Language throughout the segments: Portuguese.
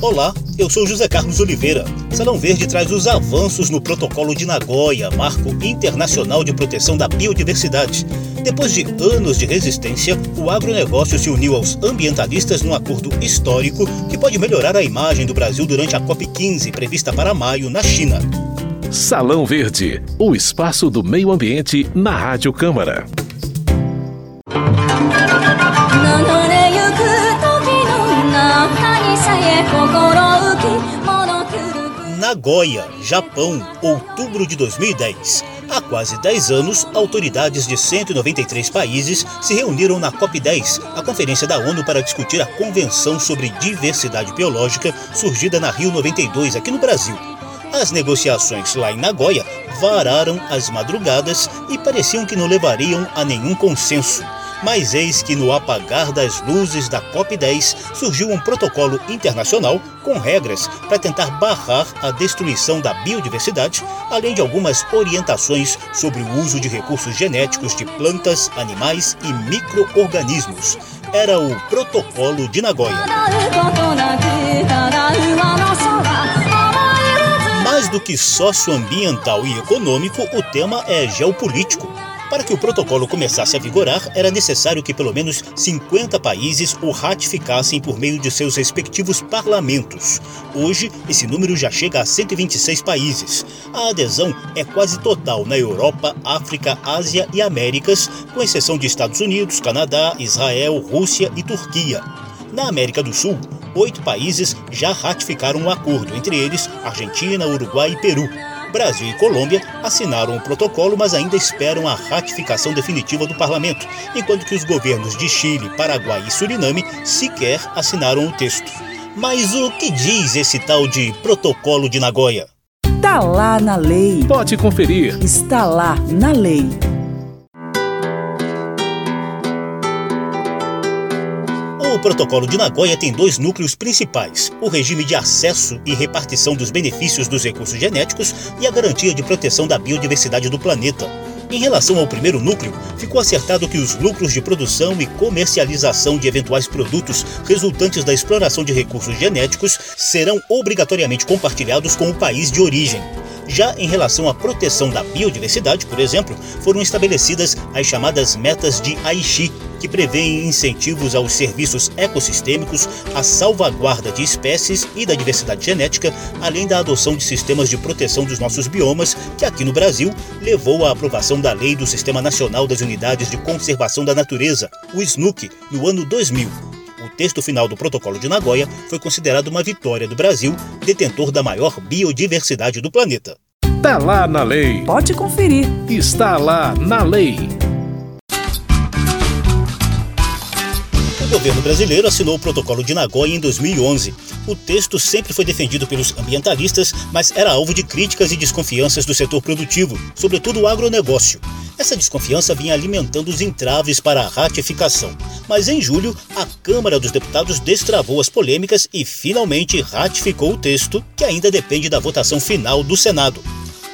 Olá, eu sou José Carlos Oliveira. Salão Verde traz os avanços no Protocolo de Nagoya, marco internacional de proteção da biodiversidade. Depois de anos de resistência, o agronegócio se uniu aos ambientalistas num acordo histórico que pode melhorar a imagem do Brasil durante a COP15, prevista para maio, na China. Salão Verde, o espaço do meio ambiente na Rádio Câmara. Nagoya, Japão, outubro de 2010. Há quase 10 anos, autoridades de 193 países se reuniram na COP10, a conferência da ONU para discutir a Convenção sobre Diversidade Biológica, surgida na Rio 92, aqui no Brasil. As negociações lá em Nagoya vararam as madrugadas e pareciam que não levariam a nenhum consenso. Mas eis que no apagar das luzes da COP10 surgiu um protocolo internacional com regras para tentar barrar a destruição da biodiversidade, além de algumas orientações sobre o uso de recursos genéticos de plantas, animais e micro-organismos. Era o Protocolo de Nagoya. Mais do que socioambiental e econômico, o tema é geopolítico. Para que o protocolo começasse a vigorar, era necessário que pelo menos 50 países o ratificassem por meio de seus respectivos parlamentos. Hoje, esse número já chega a 126 países. A adesão é quase total na Europa, África, Ásia e Américas, com exceção de Estados Unidos, Canadá, Israel, Rússia e Turquia. Na América do Sul, oito países já ratificaram o acordo, entre eles Argentina, Uruguai e Peru. Brasil e Colômbia assinaram o protocolo, mas ainda esperam a ratificação definitiva do parlamento, enquanto que os governos de Chile, Paraguai e Suriname sequer assinaram o texto. Mas o que diz esse tal de Protocolo de Nagoya? Está lá na lei. Pode conferir. Está lá na lei. O Protocolo de Nagoya tem dois núcleos principais: o regime de acesso e repartição dos benefícios dos recursos genéticos e a garantia de proteção da biodiversidade do planeta. Em relação ao primeiro núcleo, ficou acertado que os lucros de produção e comercialização de eventuais produtos resultantes da exploração de recursos genéticos serão obrigatoriamente compartilhados com o país de origem. Já em relação à proteção da biodiversidade, por exemplo, foram estabelecidas as chamadas metas de Aichi, que prevêem incentivos aos serviços ecossistêmicos, à salvaguarda de espécies e da diversidade genética, além da adoção de sistemas de proteção dos nossos biomas, que aqui no Brasil levou à aprovação da Lei do Sistema Nacional das Unidades de Conservação da Natureza, o SNUC, no ano 2000. O texto final do Protocolo de Nagoya foi considerado uma vitória do Brasil, detentor da maior biodiversidade do planeta. Tá lá na lei. Pode conferir. Está lá na lei. O governo brasileiro assinou o Protocolo de Nagoya em 2011. O texto sempre foi defendido pelos ambientalistas, mas era alvo de críticas e desconfianças do setor produtivo, sobretudo o agronegócio. Essa desconfiança vinha alimentando os entraves para a ratificação. Mas em julho, a Câmara dos Deputados destravou as polêmicas e finalmente ratificou o texto, que ainda depende da votação final do Senado.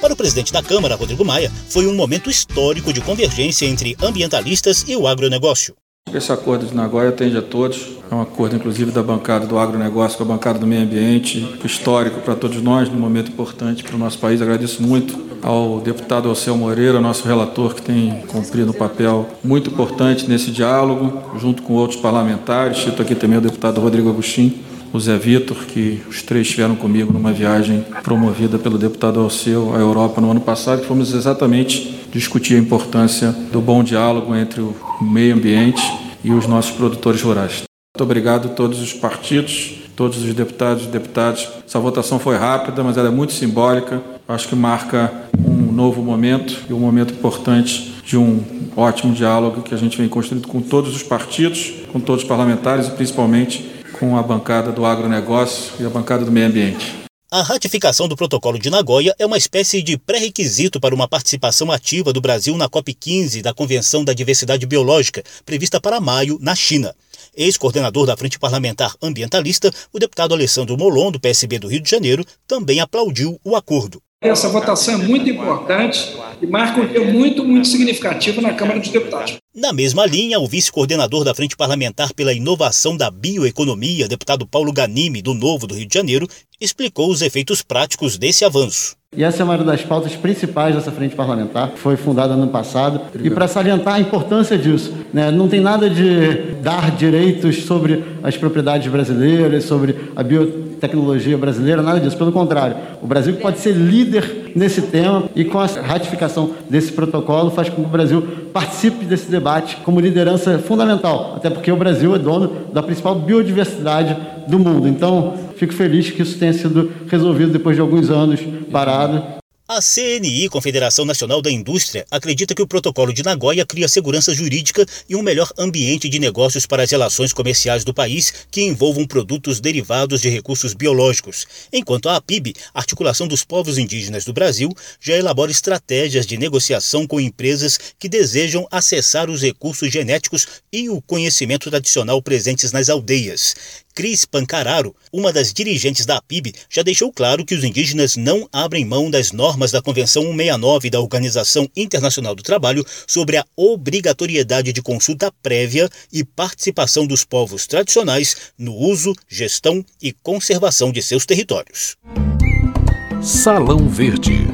Para o presidente da Câmara, Rodrigo Maia, foi um momento histórico de convergência entre ambientalistas e o agronegócio. Esse acordo de Nagoya atende a todos. É um acordo, inclusive, da bancada do agronegócio com a bancada do meio ambiente, histórico para todos nós, num momento importante para o nosso país. Agradeço muito ao deputado Alceu Moreira, nosso relator, que tem cumprido um papel muito importante nesse diálogo, junto com outros parlamentares. Cito aqui também o deputado Rodrigo Agostinho, o Zé Vitor, que os três estiveram comigo numa viagem promovida pelo deputado Alceu à Europa no ano passado, que fomos exatamente discutir a importância do bom diálogo entre o meio ambiente e os nossos produtores rurais. Muito obrigado a todos os partidos, todos os deputados e deputadas. Essa votação foi rápida, mas ela é muito simbólica. Acho que marca um novo momento e um momento importante de um ótimo diálogo que a gente vem construindo com todos os partidos, com todos os parlamentares e principalmente com a bancada do agronegócio e a bancada do meio ambiente. A ratificação do Protocolo de Nagoya é uma espécie de pré-requisito para uma participação ativa do Brasil na COP15 da Convenção da Diversidade Biológica, prevista para maio, na China. Ex-coordenador da Frente Parlamentar Ambientalista, o deputado Alessandro Molon, do PSB do Rio de Janeiro, também aplaudiu o acordo. Essa votação é muito importante e marca um dia muito, muito significativo na Câmara dos Deputados. Na mesma linha, o vice-coordenador da Frente Parlamentar pela Inovação da Bioeconomia, deputado Paulo Ganimi, do Novo do Rio de Janeiro, explicou os efeitos práticos desse avanço. E essa é uma das pautas principais dessa frente parlamentar, que foi fundada no passado. Obrigado. E para salientar a importância disso, né? não tem nada de dar direitos sobre as propriedades brasileiras, sobre a biotecnologia brasileira, nada disso. Pelo contrário, o Brasil pode ser líder nesse tema e com a ratificação desse protocolo faz com que o Brasil participe desse debate como liderança fundamental, até porque o Brasil é dono da principal biodiversidade do mundo. Então, fico feliz que isso tenha sido resolvido depois de alguns anos parado. A CNI, Confederação Nacional da Indústria, acredita que o Protocolo de Nagoya cria segurança jurídica e um melhor ambiente de negócios para as relações comerciais do país que envolvam produtos derivados de recursos biológicos, enquanto a APIB, Articulação dos Povos Indígenas do Brasil, já elabora estratégias de negociação com empresas que desejam acessar os recursos genéticos e o conhecimento tradicional presentes nas aldeias. Cris Pancararo, uma das dirigentes da APIB, já deixou claro que os indígenas não abrem mão das normas da Convenção 169 da Organização Internacional do Trabalho sobre a obrigatoriedade de consulta prévia e participação dos povos tradicionais no uso, gestão e conservação de seus territórios. Salão Verde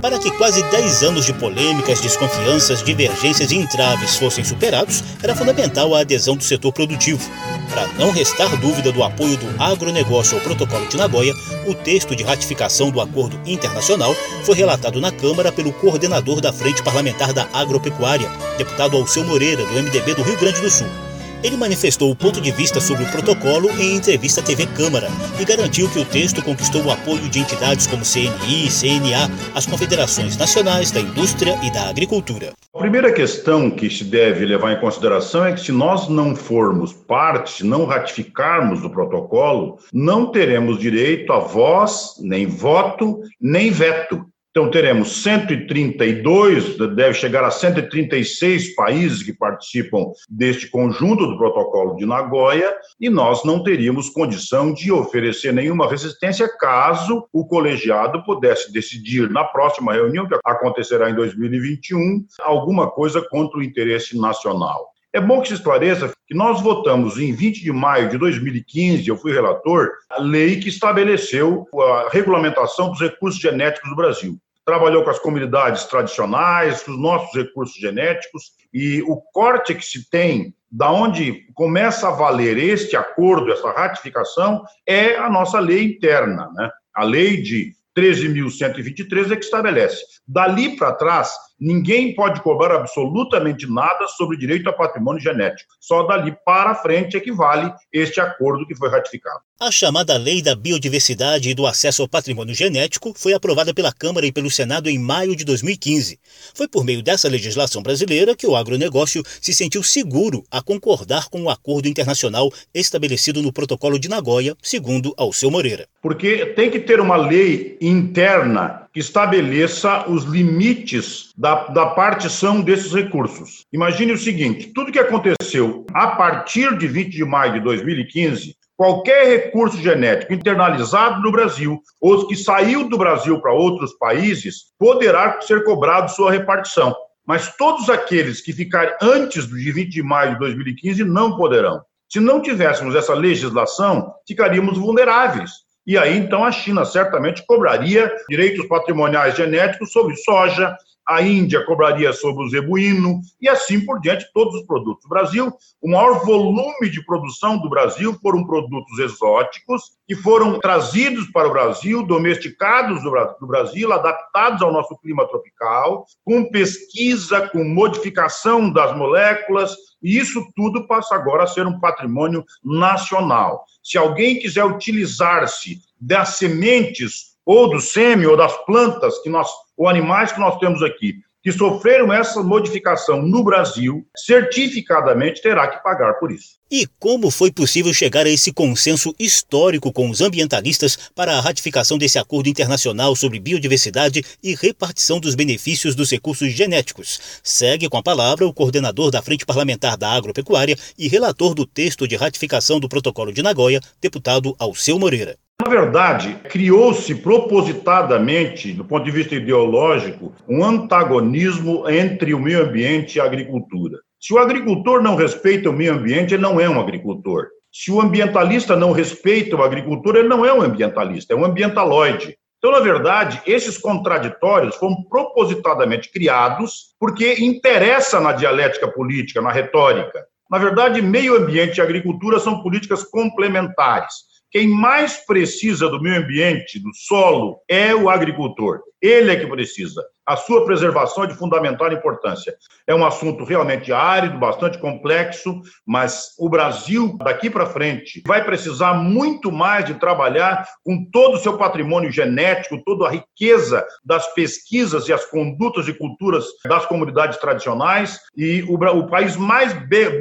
Para que quase 10 anos de polêmicas, desconfianças, divergências e entraves fossem superados, era fundamental a adesão do setor produtivo. Para não restar dúvida do apoio do agronegócio ao Protocolo de Nagoya, o texto de ratificação do acordo internacional foi relatado na Câmara pelo coordenador da Frente Parlamentar da Agropecuária, deputado Alceu Moreira, do MDB do Rio Grande do Sul. Ele manifestou o ponto de vista sobre o protocolo em entrevista à TV Câmara e garantiu que o texto conquistou o apoio de entidades como CNI, CNA, as confederações nacionais da indústria e da agricultura. A primeira questão que se deve levar em consideração é que se nós não formos parte, não ratificarmos o protocolo, não teremos direito a voz, nem voto, nem veto. Então, teremos 132, deve chegar a 136 países que participam deste conjunto do protocolo de Nagoya, e nós não teríamos condição de oferecer nenhuma resistência caso o colegiado pudesse decidir na próxima reunião, que acontecerá em 2021, alguma coisa contra o interesse nacional. É bom que se esclareça que nós votamos em 20 de maio de 2015, eu fui relator, a lei que estabeleceu a regulamentação dos recursos genéticos do Brasil. Trabalhou com as comunidades tradicionais, com os nossos recursos genéticos, e o corte que se tem da onde começa a valer este acordo, essa ratificação, é a nossa lei interna, né? A lei de 13.123 é que estabelece. Dali para trás, ninguém pode cobrar absolutamente nada sobre o direito a patrimônio genético. Só dali para frente é que vale este acordo que foi ratificado. A chamada Lei da Biodiversidade e do Acesso ao Patrimônio Genético foi aprovada pela Câmara e pelo Senado em maio de 2015. Foi por meio dessa legislação brasileira que o agronegócio se sentiu seguro a concordar com o acordo internacional estabelecido no Protocolo de Nagoya, segundo Alceu Moreira. Porque tem que ter uma lei interna que estabeleça os limites da, da partição desses recursos. Imagine o seguinte: tudo que aconteceu a partir de 20 de maio de 2015 qualquer recurso genético internalizado no Brasil ou que saiu do Brasil para outros países poderá ser cobrado sua repartição. Mas todos aqueles que ficarem antes dia 20 de maio de 2015 não poderão. Se não tivéssemos essa legislação, ficaríamos vulneráveis. E aí, então, a China certamente cobraria direitos patrimoniais genéticos sobre soja, a Índia cobraria sobre o zebuíno e assim por diante todos os produtos. O Brasil, o maior volume de produção do Brasil foram produtos exóticos que foram trazidos para o Brasil, domesticados do Brasil, adaptados ao nosso clima tropical, com pesquisa, com modificação das moléculas, e isso tudo passa agora a ser um patrimônio nacional. Se alguém quiser utilizar-se das sementes ou do sêmen ou das plantas que nós ou animais que nós temos aqui que sofreram essa modificação no Brasil, certificadamente terá que pagar por isso. E como foi possível chegar a esse consenso histórico com os ambientalistas para a ratificação desse acordo internacional sobre biodiversidade e repartição dos benefícios dos recursos genéticos? Segue com a palavra o coordenador da Frente Parlamentar da Agropecuária e relator do texto de ratificação do Protocolo de Nagoya, deputado Alceu Moreira. Na verdade, criou-se propositadamente, do ponto de vista ideológico, um antagonismo entre o meio ambiente e a agricultura. Se o agricultor não respeita o meio ambiente, ele não é um agricultor. Se o ambientalista não respeita o agricultor, ele não é um ambientalista, é um ambientaloide. Então, na verdade, esses contraditórios foram propositadamente criados porque interessa na dialética política, na retórica. Na verdade, meio ambiente e agricultura são políticas complementares. Quem mais precisa do meio ambiente, do solo, é o agricultor. Ele é que precisa. A sua preservação é de fundamental importância. É um assunto realmente árido, bastante complexo, mas o Brasil, daqui para frente, vai precisar muito mais de trabalhar com todo o seu patrimônio genético, toda a riqueza das pesquisas e as condutas e culturas das comunidades tradicionais. E o, o país mais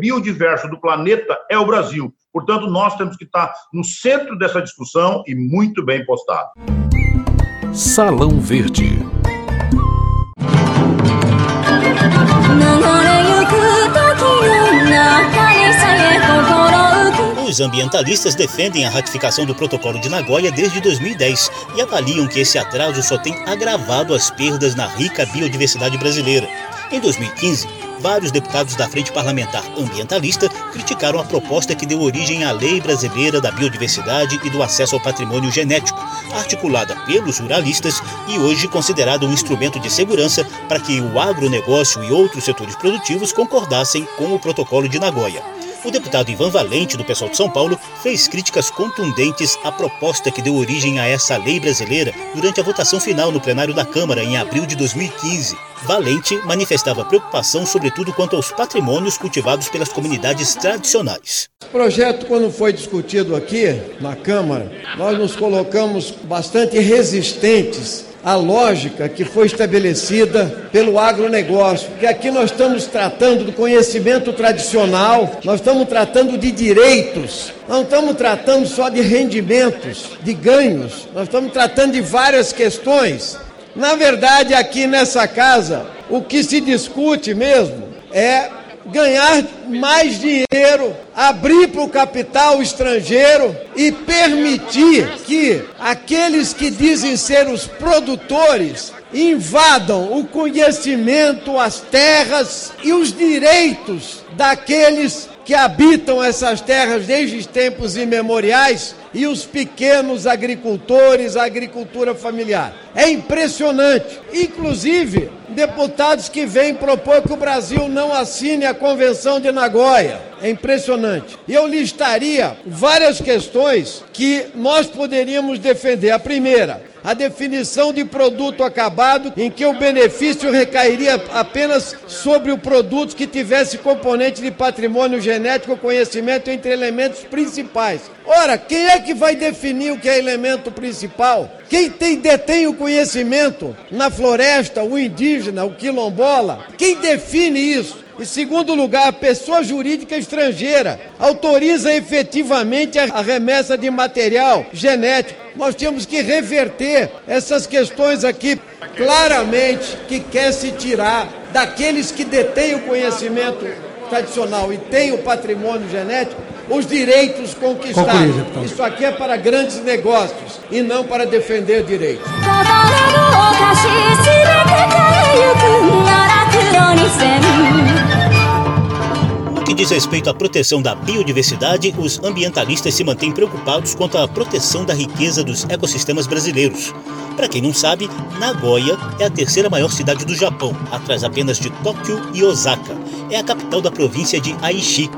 biodiverso do planeta é o Brasil. Portanto, nós temos que estar no centro dessa discussão e muito bem postado. Salão Verde. Os ambientalistas defendem a ratificação do Protocolo de Nagoya desde 2010 e avaliam que esse atraso só tem agravado as perdas na rica biodiversidade brasileira. Em 2015, vários deputados da Frente Parlamentar Ambientalista criticaram a proposta que deu origem à Lei Brasileira da Biodiversidade e do Acesso ao Patrimônio Genético, articulada pelos ruralistas e hoje considerada um instrumento de segurança para que o agronegócio e outros setores produtivos concordassem com o Protocolo de Nagoya. O deputado Ivan Valente, do Pessoal de São Paulo, fez críticas contundentes à proposta que deu origem a essa lei brasileira durante a votação final no plenário da Câmara em abril de 2015. Valente manifestava preocupação, sobretudo quanto aos patrimônios cultivados pelas comunidades tradicionais. O projeto, quando foi discutido aqui na Câmara, nós nos colocamos bastante resistentes a lógica que foi estabelecida pelo agronegócio, porque aqui nós estamos tratando do conhecimento tradicional, nós estamos tratando de direitos, não estamos tratando só de rendimentos, de ganhos, nós estamos tratando de várias questões. Na verdade, aqui nessa casa, o que se discute mesmo é ganhar mais dinheiro, abrir para o capital estrangeiro e permitir que aqueles que dizem ser os produtores invadam o conhecimento, as terras e os direitos daqueles que habitam essas terras desde tempos imemoriais e os pequenos agricultores, a agricultura familiar. É impressionante. Inclusive, deputados que vêm propor que o Brasil não assine a Convenção de Nagoya. É impressionante. Eu listaria várias questões que nós poderíamos defender. A primeira, a definição de produto acabado, em que o benefício recairia apenas sobre o produto que tivesse componente de patrimônio genético, conhecimento entre elementos principais. Ora, quem é que vai definir o que é elemento principal? Quem tem, detém o conhecimento na floresta, o indígena, o quilombola? Quem define isso? Em segundo lugar, a pessoa jurídica estrangeira autoriza efetivamente a remessa de material genético. Nós temos que reverter essas questões aqui claramente que quer se tirar daqueles que detêm o conhecimento tradicional e têm o patrimônio genético os direitos conquistados. Isso aqui é para grandes negócios e não para defender direitos que diz respeito à proteção da biodiversidade, os ambientalistas se mantêm preocupados quanto à proteção da riqueza dos ecossistemas brasileiros. Para quem não sabe, Nagoya é a terceira maior cidade do Japão, atrás apenas de Tóquio e Osaka. É a capital da província de Aichi.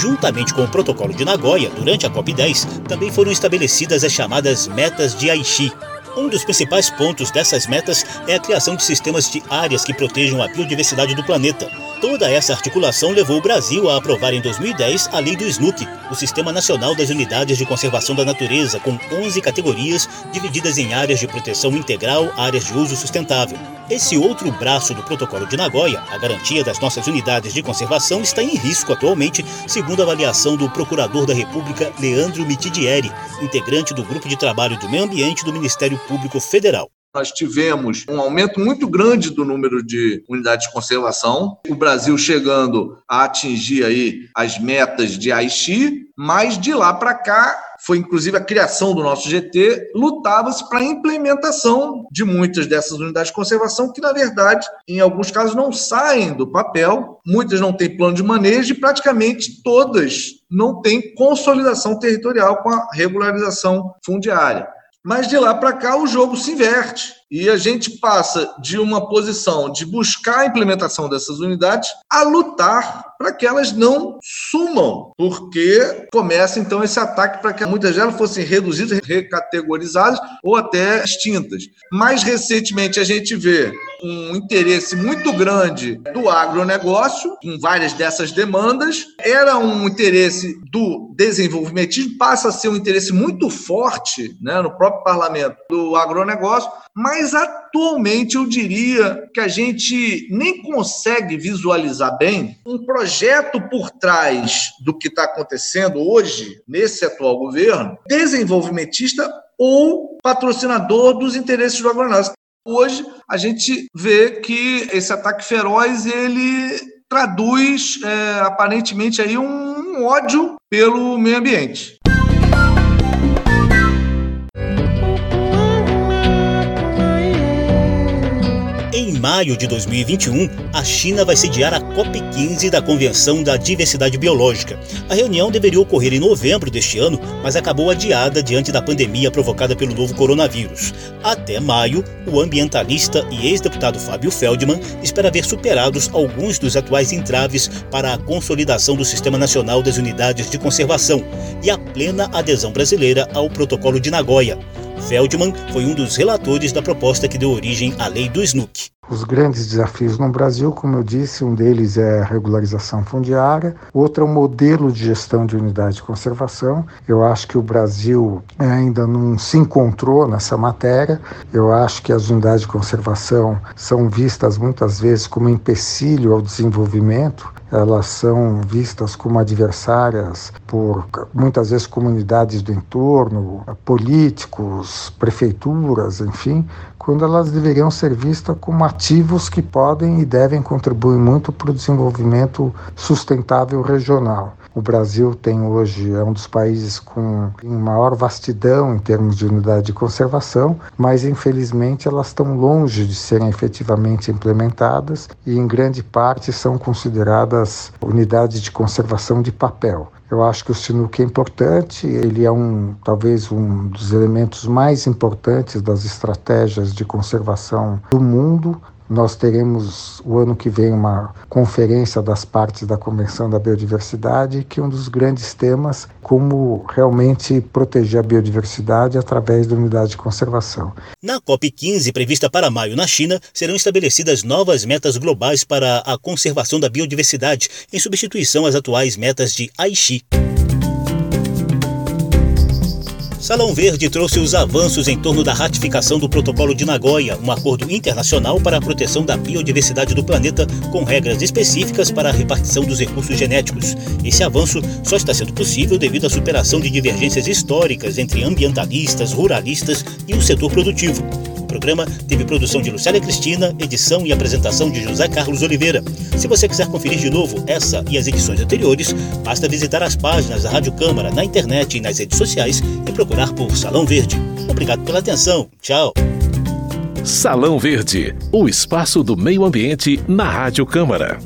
Juntamente com o protocolo de Nagoya, durante a COP10, também foram estabelecidas as chamadas metas de Aichi, Um dos principais pontos dessas metas é a criação de sistemas de áreas que protejam a biodiversidade do planeta. Toda essa articulação levou o Brasil a aprovar em 2010 a lei do SNUC, o Sistema Nacional das Unidades de Conservação da Natureza, com 11 categorias divididas em áreas de proteção integral, áreas de uso sustentável. Esse outro braço do Protocolo de Nagoya, a garantia das nossas unidades de conservação, está em risco atualmente, segundo a avaliação do Procurador da República Leandro Mitidieri, integrante do Grupo de Trabalho do Meio Ambiente do Ministério Público Federal nós tivemos um aumento muito grande do número de unidades de conservação, o Brasil chegando a atingir aí as metas de Aichi, mas de lá para cá foi inclusive a criação do nosso GT, lutava-se para a implementação de muitas dessas unidades de conservação, que, na verdade, em alguns casos não saem do papel, muitas não têm plano de manejo e praticamente todas não têm consolidação territorial com a regularização fundiária. Mas de lá para cá o jogo se inverte e a gente passa de uma posição de buscar a implementação dessas unidades a lutar para que elas não sumam, porque começa então esse ataque para que muitas delas fossem reduzidas, recategorizadas ou até extintas. Mais recentemente a gente vê um interesse muito grande do agronegócio em várias dessas demandas. Era um interesse do desenvolvimentismo, passa a ser um interesse muito forte né, no próprio parlamento do agronegócio, mas atualmente eu diria que a gente nem consegue visualizar bem um projeto por trás do que está acontecendo hoje, nesse atual governo, desenvolvimentista ou patrocinador dos interesses do agronegócio. Hoje a gente vê que esse ataque feroz ele traduz é, aparentemente aí um ódio pelo meio ambiente. Maio de 2021, a China vai sediar a COP15 da Convenção da Diversidade Biológica. A reunião deveria ocorrer em novembro deste ano, mas acabou adiada diante da pandemia provocada pelo novo coronavírus. Até maio, o ambientalista e ex-deputado Fábio Feldman espera ver superados alguns dos atuais entraves para a consolidação do Sistema Nacional das Unidades de Conservação e a plena adesão brasileira ao Protocolo de Nagoya. Feldman foi um dos relatores da proposta que deu origem à lei do SNUC. Os grandes desafios no Brasil, como eu disse, um deles é a regularização fundiária, outro é o modelo de gestão de unidade de conservação. Eu acho que o Brasil ainda não se encontrou nessa matéria. Eu acho que as unidades de conservação são vistas muitas vezes como empecilho ao desenvolvimento elas são vistas como adversárias por muitas vezes comunidades do entorno, políticos, prefeituras, enfim, quando elas deveriam ser vistas como ativos que podem e devem contribuir muito para o desenvolvimento sustentável regional. O Brasil tem hoje é um dos países com maior vastidão em termos de unidade de conservação, mas infelizmente elas estão longe de serem efetivamente implementadas e em grande parte são consideradas unidades de conservação de papel. Eu acho que o sinuca é importante, ele é um talvez um dos elementos mais importantes das estratégias de conservação do mundo, nós teremos o ano que vem uma conferência das partes da Convenção da Biodiversidade, que é um dos grandes temas como realmente proteger a biodiversidade através da unidade de conservação. Na COP15, prevista para maio na China, serão estabelecidas novas metas globais para a conservação da biodiversidade, em substituição às atuais metas de Aichi. Salão Verde trouxe os avanços em torno da ratificação do Protocolo de Nagoya, um acordo internacional para a proteção da biodiversidade do planeta, com regras específicas para a repartição dos recursos genéticos. Esse avanço só está sendo possível devido à superação de divergências históricas entre ambientalistas, ruralistas e o setor produtivo programa teve produção de Lucélia Cristina, edição e apresentação de José Carlos Oliveira. Se você quiser conferir de novo essa e as edições anteriores, basta visitar as páginas da Rádio Câmara na internet e nas redes sociais e procurar por Salão Verde. Obrigado pela atenção. Tchau. Salão Verde, o espaço do meio ambiente na Rádio Câmara.